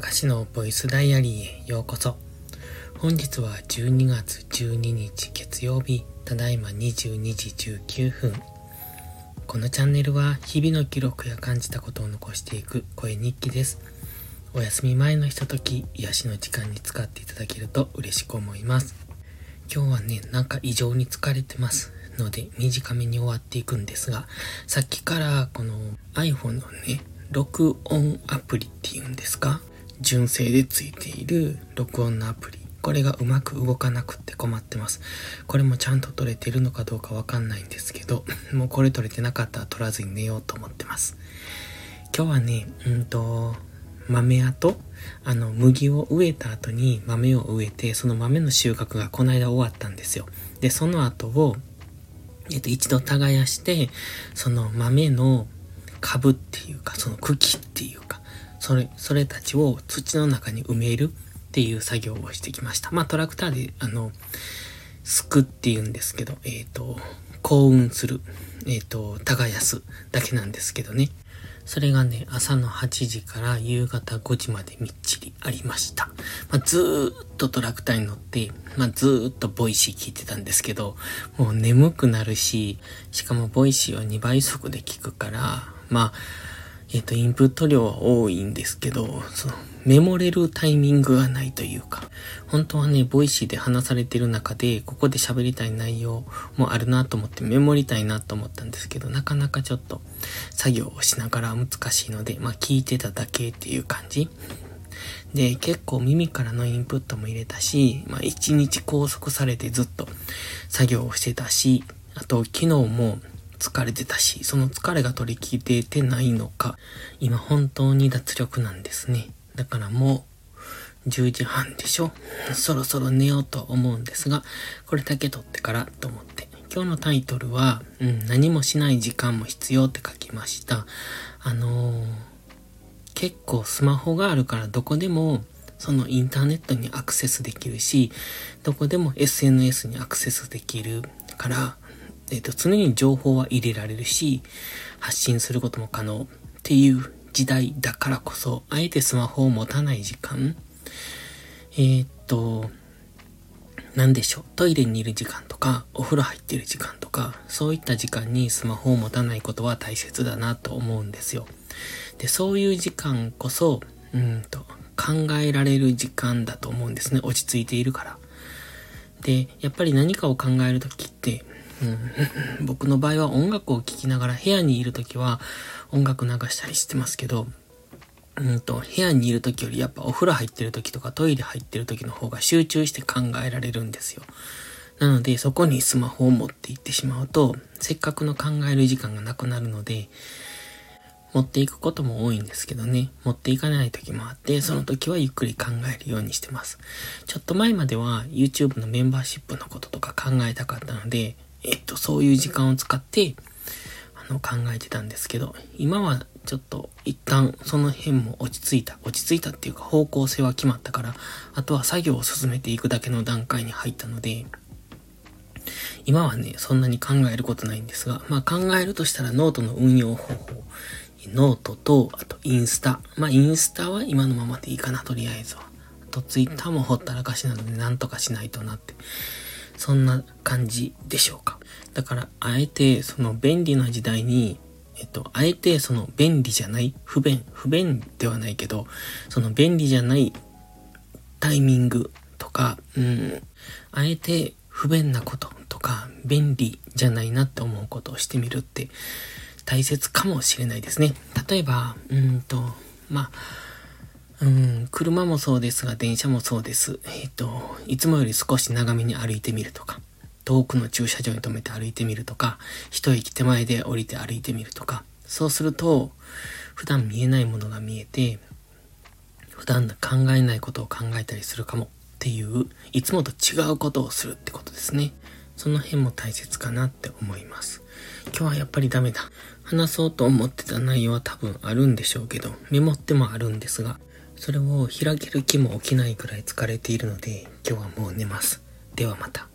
たかしのボイスダイアリーへようこそ。本日は12月12日月曜日、ただいま22時19分。このチャンネルは日々の記録や感じたことを残していく声日記です。お休み前のひととき、癒しの時間に使っていただけると嬉しく思います。今日はね、なんか異常に疲れてます。ので短めに終わっていくんですが、さっきからこの iPhone のね、録音アプリっていうんですか？純正でついている録音のアプリ。これがうまく動かなくって困ってます。これもちゃんと撮れてるのかどうかわかんないんですけど、もうこれ撮れてなかったら撮らずに寝ようと思ってます。今日はね、うんと、豆跡あの、麦を植えた後に豆を植えて、その豆の収穫がこの間終わったんですよ。で、その後を、えっと、一度耕して、その豆の株っていうか、その茎っていうか、それ、それたちを土の中に埋めるっていう作業をしてきました。まあトラクターで、あの、すくって言うんですけど、えっ、ー、と、幸運する、えっ、ー、と、耕すだけなんですけどね。それがね、朝の8時から夕方5時までみっちりありました。まあ、ずーっとトラクターに乗って、まあ、ずーっとボイシー聞いてたんですけど、もう眠くなるし、しかもボイシーは2倍速で聞くから、まあ、えっ、ー、と、インプット量は多いんですけど、その、メモれるタイミングがないというか、本当はね、ボイシーで話されてる中で、ここで喋りたい内容もあるなと思ってメモりたいなと思ったんですけど、なかなかちょっと作業をしながら難しいので、まあ聞いてただけっていう感じ。で、結構耳からのインプットも入れたし、まあ一日拘束されてずっと作業をしてたし、あと昨日も疲れてたし、その疲れが取り切れてないのか、今本当に脱力なんですね。だからもう10時半でしょそろそろ寝ようと思うんですが、これだけ撮ってからと思って。今日のタイトルは、うん、何もしない時間も必要って書きました。あのー、結構スマホがあるからどこでもそのインターネットにアクセスできるし、どこでも SNS にアクセスできるから、えっ、ー、と、常に情報は入れられるし、発信することも可能っていう時代だからこそ、あえてスマホを持たない時間えー、っと、何でしょう？トイレにいる時間とか、お風呂入ってる時間とか、そういった時間にスマホを持たないことは大切だなと思うんですよ。で、そういう時間こそ、うんと、考えられる時間だと思うんですね。落ち着いているから。で、やっぱり何かを考えるときって、うん、僕の場合は音楽を聴きながら部屋にいるときは音楽流したりしてますけど、うんと、部屋にいるときよりやっぱお風呂入ってるときとかトイレ入ってるときの方が集中して考えられるんですよ。なのでそこにスマホを持っていってしまうと、せっかくの考える時間がなくなるので、持っていくことも多いんですけどね、持っていかない時もあって、その時はゆっくり考えるようにしてます。ちょっと前までは YouTube のメンバーシップのこととか考えたかったので、えっと、そういう時間を使って、あの、考えてたんですけど、今はちょっと一旦その辺も落ち着いた。落ち着いたっていうか方向性は決まったから、あとは作業を進めていくだけの段階に入ったので、今はね、そんなに考えることないんですが、まあ考えるとしたらノートの運用方法。ノートと、あとインスタ。まあインスタは今のままでいいかな、とりあえずは。あとツイッターもほったらかしなのでなんとかしないとなって。そんな感じでしょうか。だから、あえて、その便利な時代に、えっと、あえてその便利じゃない、不便、不便ではないけど、その便利じゃないタイミングとか、うん、あえて不便なこととか、便利じゃないなって思うことをしてみるって大切かもしれないですね。例えば、うんと、まあ、うん、車もそうですが、電車もそうです。えっ、ー、と、いつもより少し長めに歩いてみるとか、遠くの駐車場に止めて歩いてみるとか、一駅手前で降りて歩いてみるとか、そうすると、普段見えないものが見えて、普段考えないことを考えたりするかもっていう、いつもと違うことをするってことですね。その辺も大切かなって思います。今日はやっぱりダメだ。話そうと思ってた内容は多分あるんでしょうけど、メモってもあるんですが、それを開ける気も起きないくらい疲れているので、今日はもう寝ます。ではまた。